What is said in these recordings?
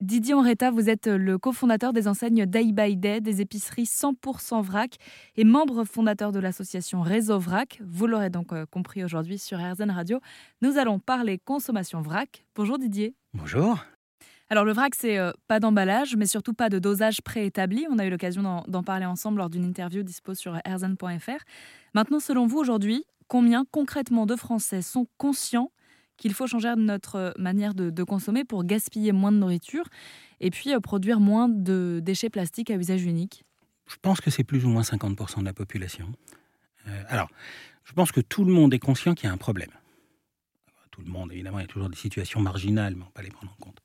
Didier Henretta, vous êtes le cofondateur des enseignes Day by Day, des épiceries 100% vrac et membre fondateur de l'association Réseau Vrac. Vous l'aurez donc euh, compris aujourd'hui sur RZN Radio. Nous allons parler consommation vrac. Bonjour Didier. Bonjour. Alors le vrac, c'est euh, pas d'emballage, mais surtout pas de dosage préétabli. On a eu l'occasion d'en parler ensemble lors d'une interview dispo sur rzn.fr. Maintenant, selon vous aujourd'hui, combien concrètement de Français sont conscients qu'il faut changer notre manière de, consommer pour gaspiller moins de nourriture et puis euh, produire moins de déchets plastiques à usage unique Je pense que c'est plus ou moins 50% de la population. Euh, alors, je pense que tout le monde est conscient qu'il y a un problème. Tout le monde, évidemment, il y a toujours des situations marginales, mais on ne pas les prendre en compte.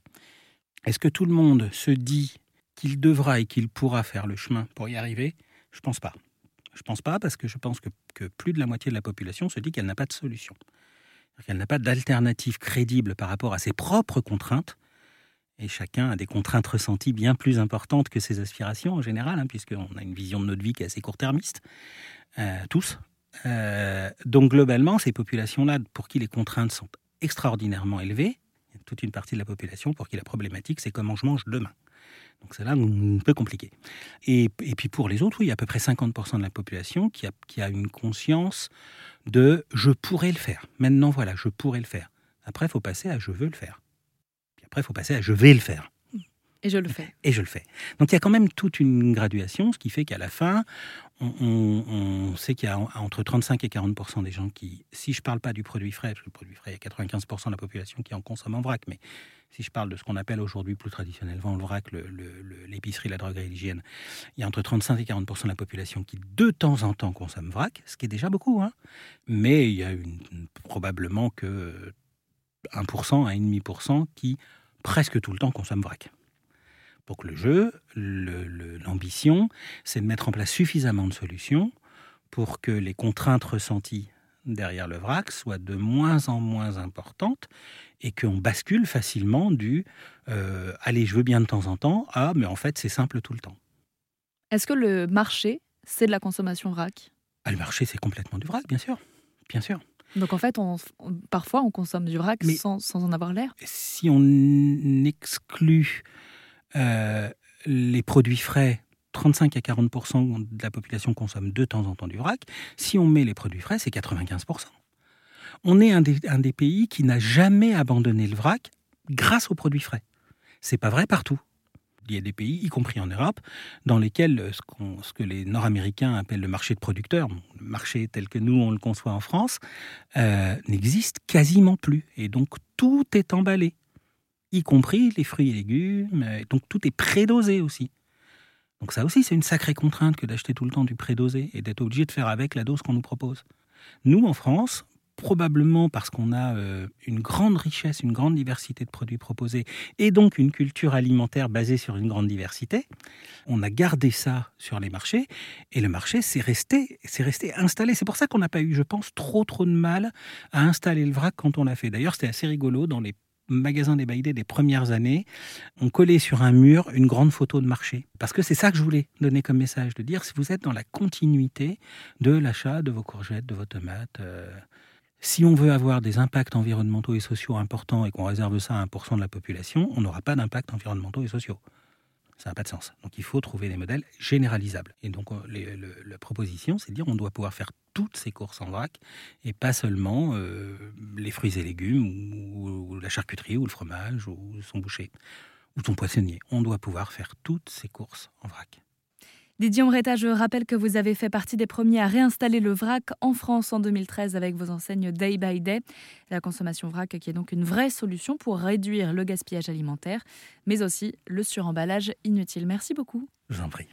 Est-ce que tout le monde se dit qu'il devra et qu'il pourra faire le chemin pour y arriver? Je ne pense pas. Je ne pense pas parce que je pense que plus de la moitié de la population se dit qu'elle n'a pas de solution. Elle n'a pas d'alternative crédible par rapport à ses propres contraintes. Et chacun a des contraintes ressenties bien plus importantes que ses aspirations en général, hein, puisqu'on a une vision de notre vie qui est assez court-termiste, euh, tous. Euh, donc globalement, ces populations-là, pour qui les contraintes sont extraordinairement élevées, il y a toute une partie de la population pour qui la problématique, c'est comment je mange demain. Donc c'est là un peu compliqué. Et, puis pour les autres, oui, il y a à peu près 50% de la population qui a, qui a une conscience de je pourrais le faire. Maintenant, voilà, je pourrais le faire. Après, il faut passer à je veux le faire. Puis après, il faut passer à je vais le faire. Et je le fais. Et je le fais. Donc il y a quand même toute une graduation, ce qui fait qu'à la fin, on, sait qu'il y a entre 35 et 40 des gens qui, si je ne parle pas du produit frais, parce que le produit frais, il y a 95 de la population qui en consomme en vrac, mais si je parle de ce qu'on appelle aujourd'hui plus traditionnellement le vrac, l'épicerie, la droguerie l'hygiène, il y a entre 35 et 40% de la population qui de temps en temps consomme vrac, ce qui est déjà beaucoup, hein. mais il y a probablement que 1% 1,5% qui presque tout le temps consomme vrac. Donc le jeu, l'ambition, c'est de mettre en place suffisamment de solutions pour que les contraintes ressenties derrière le vrac soient de moins en moins importantes et qu'on bascule facilement du euh, allez, je veux bien de temps en temps à mais en fait c'est simple tout le temps. Est-ce que le marché, c'est de la consommation vrac? Ah, Le marché, c'est complètement du vrac, bien sûr. Bien sûr. Donc en fait, on, parfois on consomme du vrac sans, sans, en avoir l'air? Si on exclut euh, les produits frais, 35 à 40% de la population consomme de temps en temps du vrac. Si on met les produits frais, c'est 95% On est un des, pays qui n'a jamais abandonné le vrac grâce aux produits frais. C'est pas vrai partout. Il y a des pays, y compris en Europe, dans lesquels ce, que les Nord-Américains appellent le marché de producteurs, le marché tel que nous on le conçoit en France, euh, n'existe quasiment plus. Et donc tout est emballé y compris les fruits et légumes. Donc tout est prédosé aussi. Donc ça aussi, c'est une sacrée contrainte que d'acheter tout le temps du prédosé et d'être obligé de faire avec la dose qu'on nous propose. Nous, en France, probablement parce qu'on a euh, une grande richesse, une grande diversité de produits proposés, et donc une culture alimentaire basée sur une grande diversité, on a gardé ça sur les marchés, et le marché s'est resté, resté installé. C'est pour ça qu'on n'a pas eu, je pense, trop trop de mal à installer le vrac quand on l'a fait. D'ailleurs, c'était assez rigolo dans les magasin des Baïdés des premières années, on collait sur un mur une grande photo de marché. Parce que c'est ça que je voulais donner comme message, de dire si vous êtes dans la continuité de l'achat de vos courgettes, de vos tomates. Euh, si on veut avoir des impacts environnementaux et sociaux importants et qu'on réserve ça à 1% de la population, on n'aura pas d'impacts environnementaux et sociaux. Ça n'a pas de sens. Donc il faut trouver des modèles généralisables. Et donc la proposition, c'est de dire on doit pouvoir faire toutes ces courses en vrac et pas seulement euh, les fruits et légumes la charcuterie ou le fromage ou son boucher ou son poissonnier. On doit pouvoir faire toutes ces courses en vrac. Didier Omreta, je rappelle que vous avez fait partie des premiers à réinstaller le vrac en France en 2013 avec vos enseignes Day by Day. La consommation vrac qui est donc une vraie solution pour réduire le gaspillage alimentaire, mais aussi le suremballage inutile. Merci beaucoup. Je vous en prie.